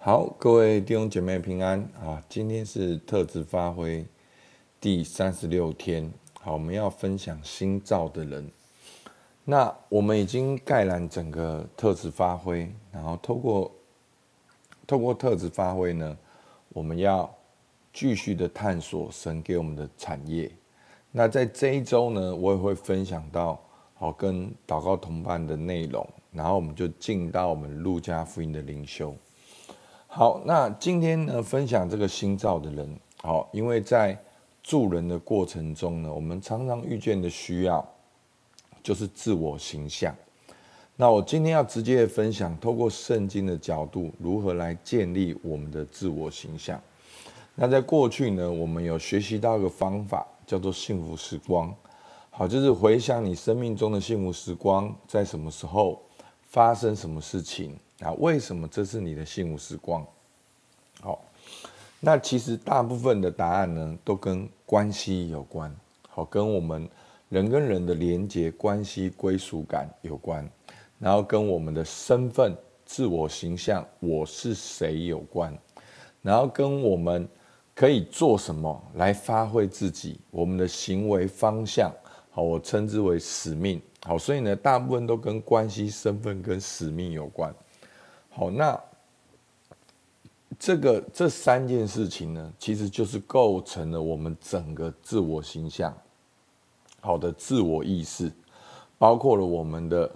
好，各位弟兄姐妹平安啊！今天是特质发挥第三十六天，好，我们要分享新造的人。那我们已经概览整个特质发挥，然后透过透过特质发挥呢，我们要继续的探索神给我们的产业。那在这一周呢，我也会分享到好跟祷告同伴的内容，然后我们就进到我们路加福音的灵修。好，那今天呢，分享这个新造的人。好，因为在助人的过程中呢，我们常常遇见的需要就是自我形象。那我今天要直接分享，透过圣经的角度，如何来建立我们的自我形象。那在过去呢，我们有学习到一个方法，叫做幸福时光。好，就是回想你生命中的幸福时光，在什么时候发生什么事情。啊，为什么这是你的幸福时光？好，那其实大部分的答案呢，都跟关系有关，好，跟我们人跟人的连接、关系、归属感有关，然后跟我们的身份、自我形象、我是谁有关，然后跟我们可以做什么来发挥自己，我们的行为方向，好，我称之为使命，好，所以呢，大部分都跟关系、身份跟使命有关。好，那这个这三件事情呢，其实就是构成了我们整个自我形象，好的自我意识，包括了我们的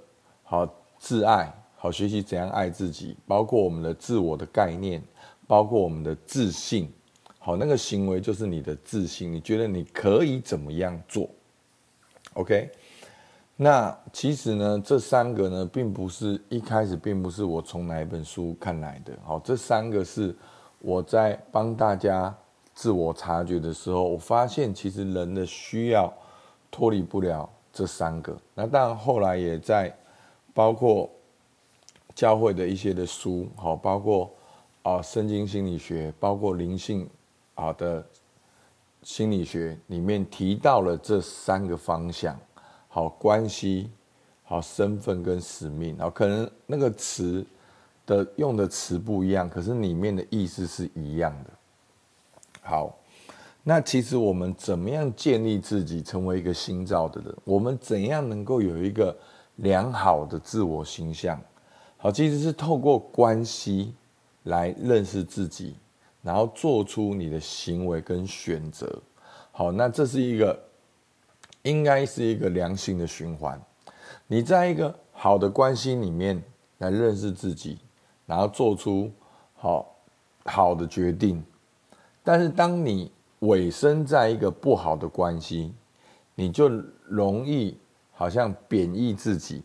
好自爱，好学习怎样爱自己，包括我们的自我的概念，包括我们的自信，好，那个行为就是你的自信，你觉得你可以怎么样做？OK。那其实呢，这三个呢，并不是一开始，并不是我从哪一本书看来的。好，这三个是我在帮大家自我察觉的时候，我发现其实人的需要脱离不了这三个。那当然后来也在包括教会的一些的书，好，包括啊圣经心理学，包括灵性啊的心理学里面提到了这三个方向。好关系，好身份跟使命，好可能那个词的用的词不一样，可是里面的意思是一样的。好，那其实我们怎么样建立自己成为一个新造的人？我们怎样能够有一个良好的自我形象？好，其实是透过关系来认识自己，然后做出你的行为跟选择。好，那这是一个。应该是一个良性的循环。你在一个好的关系里面来认识自己，然后做出好好的决定。但是当你委身在一个不好的关系，你就容易好像贬抑自己，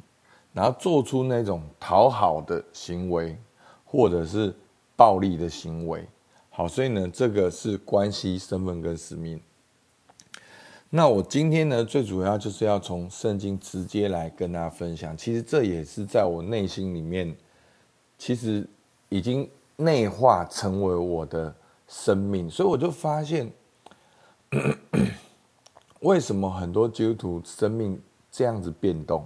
然后做出那种讨好的行为，或者是暴力的行为。好，所以呢，这个是关系、身份跟使命。那我今天呢，最主要就是要从圣经直接来跟大家分享。其实这也是在我内心里面，其实已经内化成为我的生命。所以我就发现，为什么很多基督徒生命这样子变动？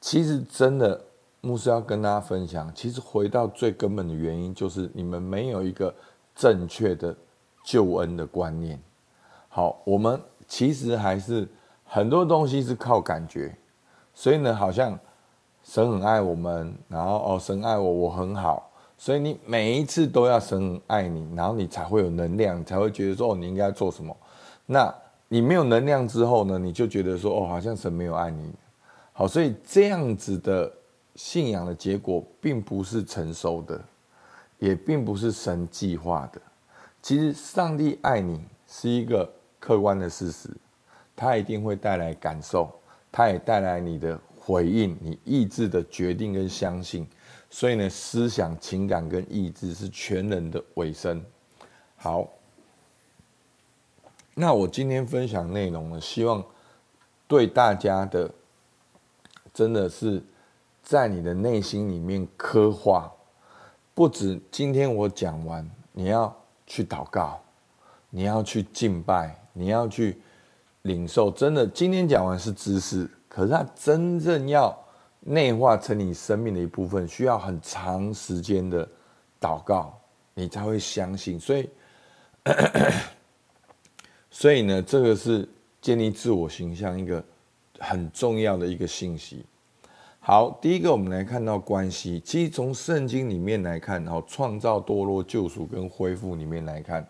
其实真的，牧师要跟大家分享，其实回到最根本的原因，就是你们没有一个正确的救恩的观念。好，我们。其实还是很多东西是靠感觉，所以呢，好像神很爱我们，然后哦，神爱我，我很好，所以你每一次都要神很爱你，然后你才会有能量，才会觉得说，你应该做什么。那你没有能量之后呢，你就觉得说哦，好像神没有爱你。好，所以这样子的信仰的结果，并不是成熟的，也并不是神计划的。其实上帝爱你是一个。客观的事实，它一定会带来感受，它也带来你的回应，你意志的决定跟相信。所以呢，思想、情感跟意志是全人的尾声。好，那我今天分享内容呢，希望对大家的，真的是在你的内心里面刻画。不止今天我讲完，你要去祷告，你要去敬拜。你要去领受，真的，今天讲完是知识，可是它真正要内化成你生命的一部分，需要很长时间的祷告，你才会相信。所以，所以呢，这个是建立自我形象一个很重要的一个信息。好，第一个我们来看到关系。其实从圣经里面来看，然后创造、堕落、救赎跟恢复里面来看，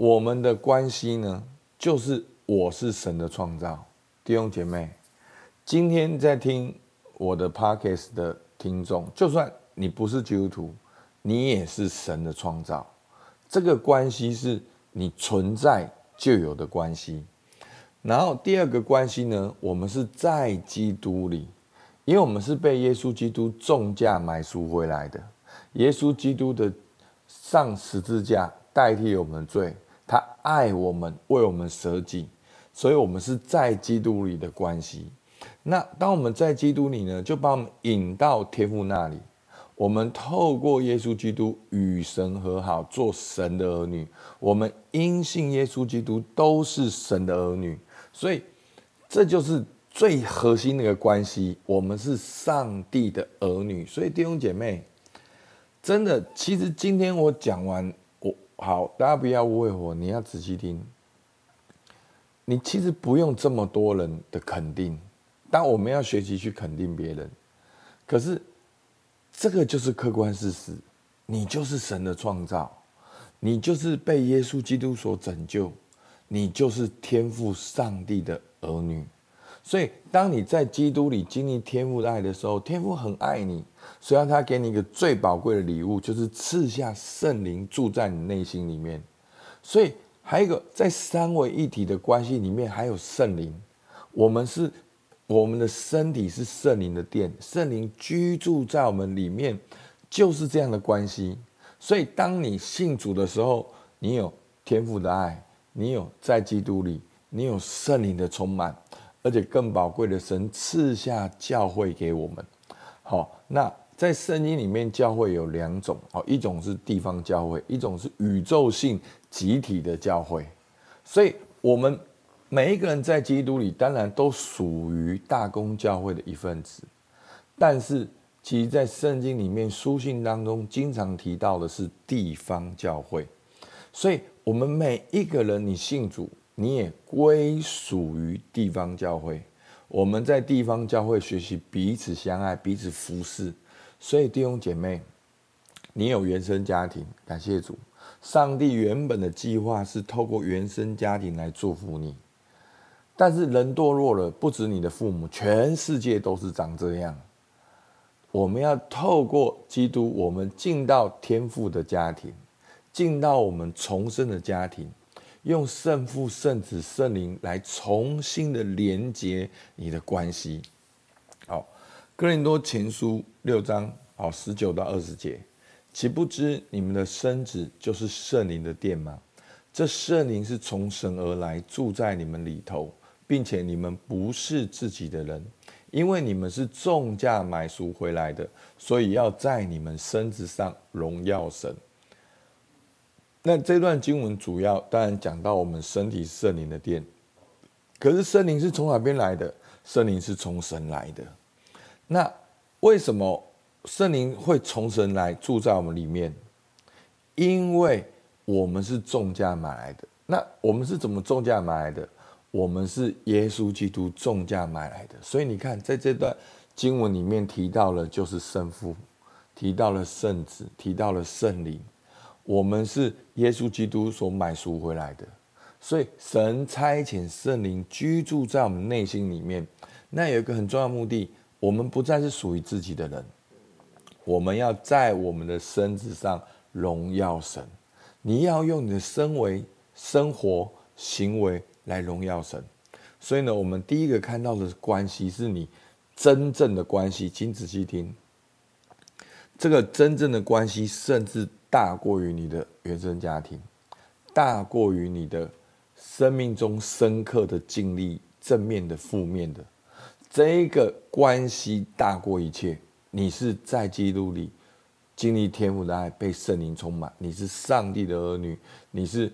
我们的关系呢，就是我是神的创造。弟兄姐妹，今天在听我的 podcast 的听众，就算你不是基督徒，你也是神的创造。这个关系是你存在就有的关系。然后第二个关系呢，我们是在基督里，因为我们是被耶稣基督重价买赎回来的。耶稣基督的上十字架代替我们的罪，他爱我们，为我们舍己。所以，我们是在基督里的关系。那当我们在基督里呢，就把我们引到天父那里。我们透过耶稣基督与神和好，做神的儿女。我们因信耶稣基督都是神的儿女。所以，这就是最核心的一个关系。我们是上帝的儿女。所以，弟兄姐妹，真的，其实今天我讲完，好，大家不要误会我，你要仔细听。你其实不用这么多人的肯定，但我们要学习去肯定别人。可是，这个就是客观事实，你就是神的创造，你就是被耶稣基督所拯救，你就是天父上帝的儿女。所以，当你在基督里经历天父的爱的时候，天父很爱你，所以他给你一个最宝贵的礼物，就是赐下圣灵住在你内心里面。所以。还有一个，在三位一体的关系里面，还有圣灵。我们是我们的身体是圣灵的殿，圣灵居住在我们里面，就是这样的关系。所以，当你信主的时候，你有天父的爱，你有在基督里，你有圣灵的充满，而且更宝贵的，神赐下教会给我们。好，那。在圣经里面，教会有两种，哦，一种是地方教会，一种是宇宙性集体的教会。所以，我们每一个人在基督里，当然都属于大公教会的一份子。但是，其实，在圣经里面书信当中，经常提到的是地方教会。所以，我们每一个人，你信主，你也归属于地方教会。我们在地方教会学习彼此相爱，彼此服侍。所以弟兄姐妹，你有原生家庭，感谢主。上帝原本的计划是透过原生家庭来祝福你，但是人堕落了，不止你的父母，全世界都是长这样。我们要透过基督，我们进到天父的家庭，进到我们重生的家庭，用圣父、圣子、圣灵来重新的连接你的关系。好。哥林多前书六章好十九到二十节，岂不知你们的身子就是圣灵的殿吗？这圣灵是从神而来，住在你们里头，并且你们不是自己的人，因为你们是重价买赎回来的，所以要在你们身子上荣耀神。那这段经文主要当然讲到我们身体圣灵的殿，可是圣灵是从哪边来的？圣灵是从神来的。那为什么圣灵会从神来住在我们里面？因为我们是重价买来的。那我们是怎么重价买来的？我们是耶稣基督重价买来的。所以你看，在这段经文里面提到了，就是圣父，提到了圣子，提到了圣灵。我们是耶稣基督所买赎回来的。所以神差遣圣灵居住在我们内心里面。那有一个很重要的目的。我们不再是属于自己的人，我们要在我们的身子上荣耀神。你要用你的身为生活行为来荣耀神。所以呢，我们第一个看到的关系是你真正的关系，请仔细听，这个真正的关系甚至大过于你的原生家庭，大过于你的生命中深刻的经历，正面的、负面的。这个关系大过一切。你是在基督里经历天父的爱，被圣灵充满。你是上帝的儿女，你是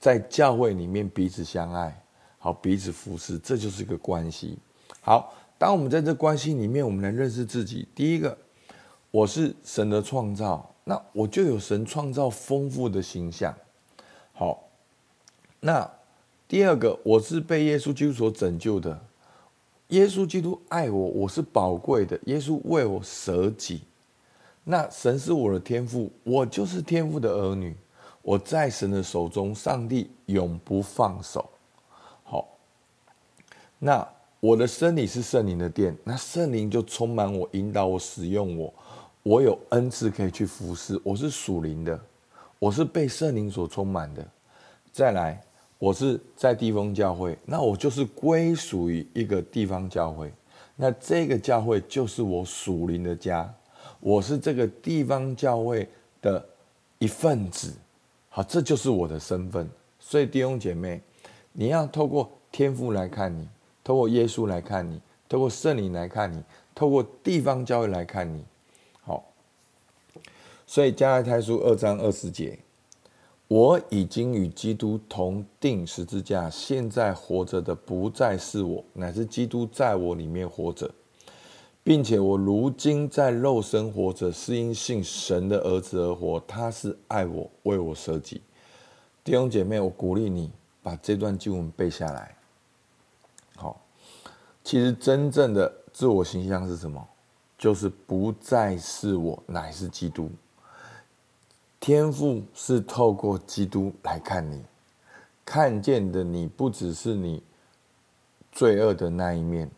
在教会里面彼此相爱，好彼此服侍，这就是一个关系。好，当我们在这关系里面，我们来认识自己。第一个，我是神的创造，那我就有神创造丰富的形象。好，那第二个，我是被耶稣基督所拯救的。耶稣基督爱我，我是宝贵的。耶稣为我舍己。那神是我的天赋，我就是天赋的儿女。我在神的手中，上帝永不放手。好，那我的身体是圣灵的殿，那圣灵就充满我，引导我，使用我。我有恩赐可以去服侍，我是属灵的，我是被圣灵所充满的。再来。我是在地方教会，那我就是归属于一个地方教会，那这个教会就是我属灵的家，我是这个地方教会的一份子，好，这就是我的身份。所以弟兄姐妹，你要透过天父来看你，透过耶稣来看你，透过圣灵来看你，透过地方教会来看你，所以加拉太书二章二十节。我已经与基督同钉十字架，现在活着的不再是我，乃是基督在我里面活着，并且我如今在肉身活着，是因信神的儿子而活。他是爱我，为我舍己。弟兄姐妹，我鼓励你把这段经文背下来。好，其实真正的自我形象是什么？就是不再是我，乃是基督。天赋是透过基督来看你，看见的你不只是你罪恶的那一面，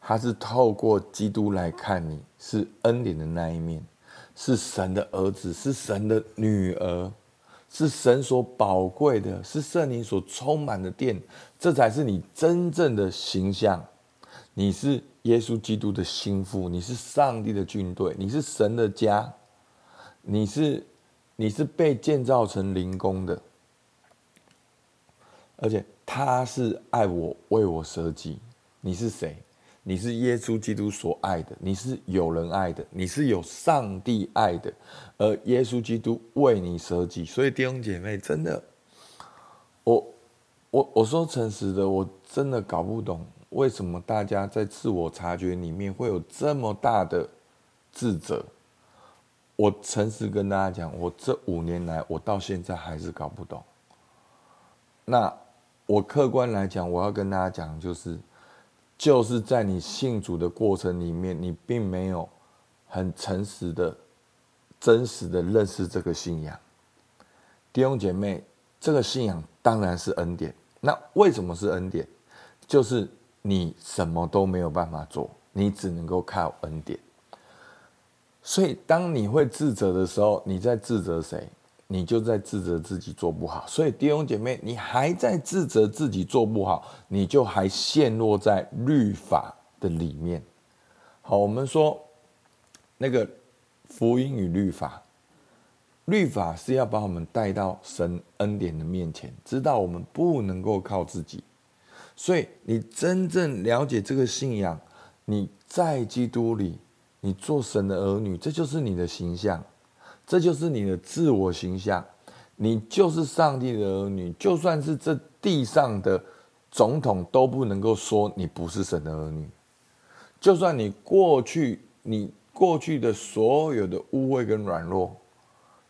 他是透过基督来看你，是恩典的那一面，是神的儿子，是神的女儿，是神所宝贵的，是圣灵所充满的殿，这才是你真正的形象。你是耶稣基督的心腹，你是上帝的军队，你是神的家，你是。你是被建造成灵工的，而且他是爱我，为我舍己。你是谁？你是耶稣基督所爱的，你是有人爱的，你是有上帝爱的，而耶稣基督为你舍己。所以弟兄姐妹，真的，我我我说诚实的，我真的搞不懂为什么大家在自我察觉里面会有这么大的自责。我诚实跟大家讲，我这五年来，我到现在还是搞不懂。那我客观来讲，我要跟大家讲，就是，就是在你信主的过程里面，你并没有很诚实的、真实的认识这个信仰。弟兄姐妹，这个信仰当然是恩典。那为什么是恩典？就是你什么都没有办法做，你只能够靠恩典。所以，当你会自责的时候，你在自责谁？你就在自责自己做不好。所以，弟兄姐妹，你还在自责自己做不好，你就还陷落在律法的里面。好，我们说那个福音与律法，律法是要把我们带到神恩典的面前，知道我们不能够靠自己。所以，你真正了解这个信仰，你在基督里。你做神的儿女，这就是你的形象，这就是你的自我形象。你就是上帝的儿女，就算是这地上的总统都不能够说你不是神的儿女。就算你过去，你过去的所有的污秽跟软弱，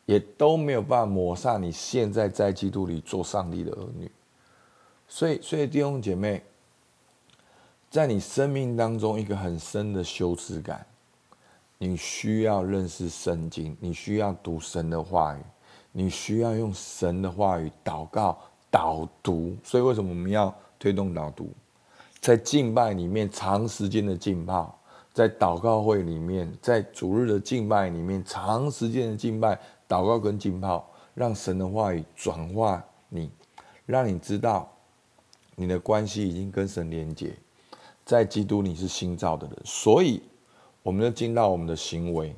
也都没有办法抹杀你现在在基督里做上帝的儿女。所以，所以弟兄姐妹，在你生命当中一个很深的羞耻感。你需要认识圣经，你需要读神的话语，你需要用神的话语祷告导读。所以，为什么我们要推动导读？在敬拜里面长时间的浸泡，在祷告会里面，在主日的敬拜里面长时间的敬拜、祷告跟浸泡，让神的话语转化你，让你知道你的关系已经跟神连结，在基督你是新造的人，所以。我们就进到我们的行为，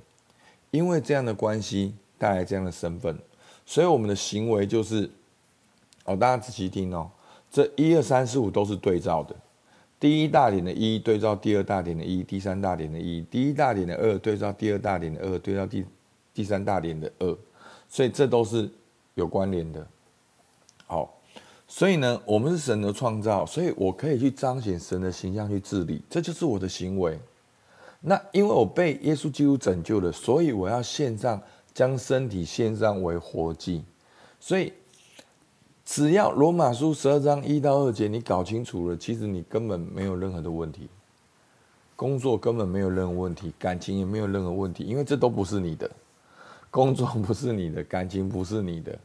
因为这样的关系带来这样的身份，所以我们的行为就是，哦，大家仔细听哦，这一二三四五都是对照的，第一大点的一对照第二大点的一，第三大点的一，第一大点的二对照第二大点的二，对照第第三大点的二，所以这都是有关联的。好，所以呢，我们是神的创造，所以我可以去彰显神的形象去治理，这就是我的行为。那因为我被耶稣基督拯救了，所以我要献上将身体献上为活祭。所以，只要罗马书十二章一到二节你搞清楚了，其实你根本没有任何的问题，工作根本没有任何问题，感情也没有任何问题，因为这都不是你的，工作不是你的，感情不是你的，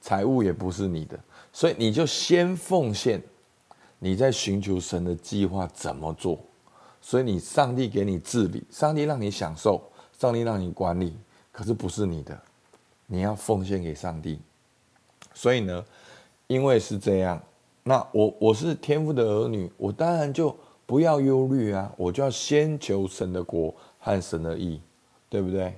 财务也不是你的，所以你就先奉献。你在寻求神的计划怎么做？所以你上帝给你治理，上帝让你享受，上帝让你管理，可是不是你的，你要奉献给上帝。所以呢，因为是这样，那我我是天父的儿女，我当然就不要忧虑啊，我就要先求神的国和神的义，对不对？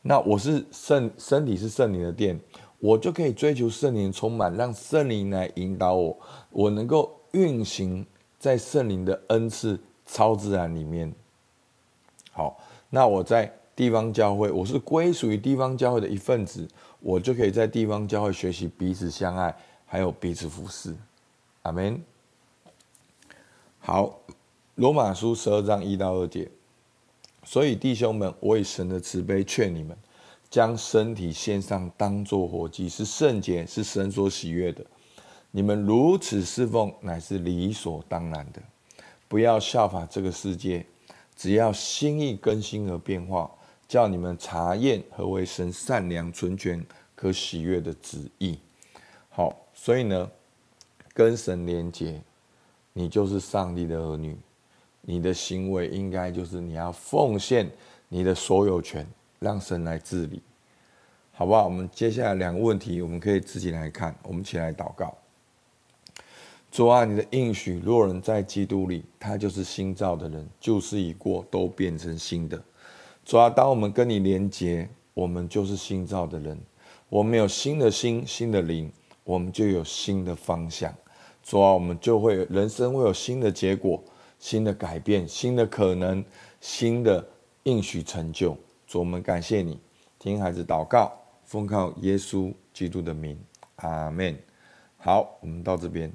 那我是圣身体是圣灵的殿，我就可以追求圣灵充满，让圣灵来引导我，我能够。运行在圣灵的恩赐超自然里面。好，那我在地方教会，我是归属于地方教会的一份子，我就可以在地方教会学习彼此相爱，还有彼此服侍。阿门。好，罗马书十二章一到二节。所以弟兄们，我以神的慈悲劝你们，将身体献上，当作活祭，是圣洁，是神所喜悦的。你们如此侍奉，乃是理所当然的。不要效法这个世界，只要心意更新而变化，叫你们查验何为神善良、纯全、可喜悦的旨意。好，所以呢，跟神连结，你就是上帝的儿女。你的行为应该就是你要奉献你的所有权，让神来治理，好不好？我们接下来两个问题，我们可以自己来看。我们起来祷告。主啊，你的应许，若人在基督里，他就是新造的人，旧事已过，都变成新的。主啊，当我们跟你连结，我们就是新造的人。我们有新的心、新的灵，我们就有新的方向。主啊，我们就会人生会有新的结果、新的改变、新的可能、新的应许成就。主，我们感谢你，听孩子祷告，奉靠耶稣基督的名，阿门。好，我们到这边。